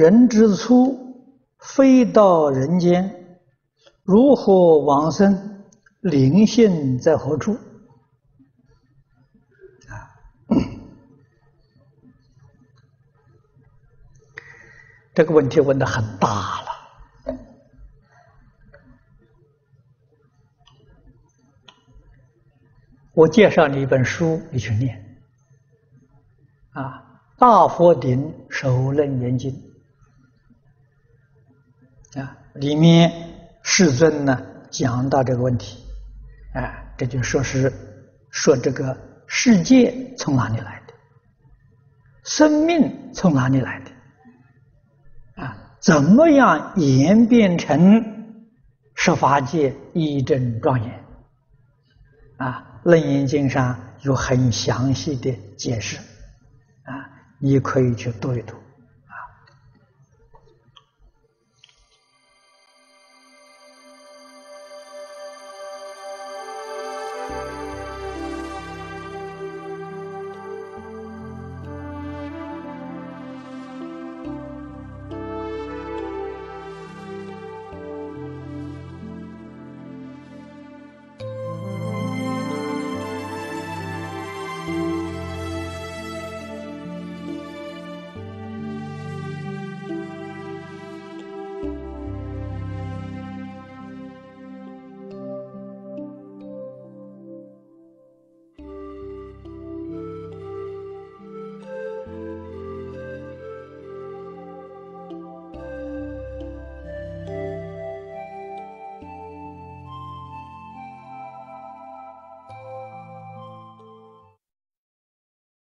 人之初，飞到人间，如何往生？灵性在何处？啊，这个问题问得很大了。我介绍你一本书，你去念。啊，《大佛顶首楞严经》啊，里面世尊呢讲到这个问题，啊，这就说是说这个世界从哪里来的，生命从哪里来的，啊，怎么样演变成十法界一真庄严，啊。《楞严经》上有很详细的解释，啊，你可以去读一读。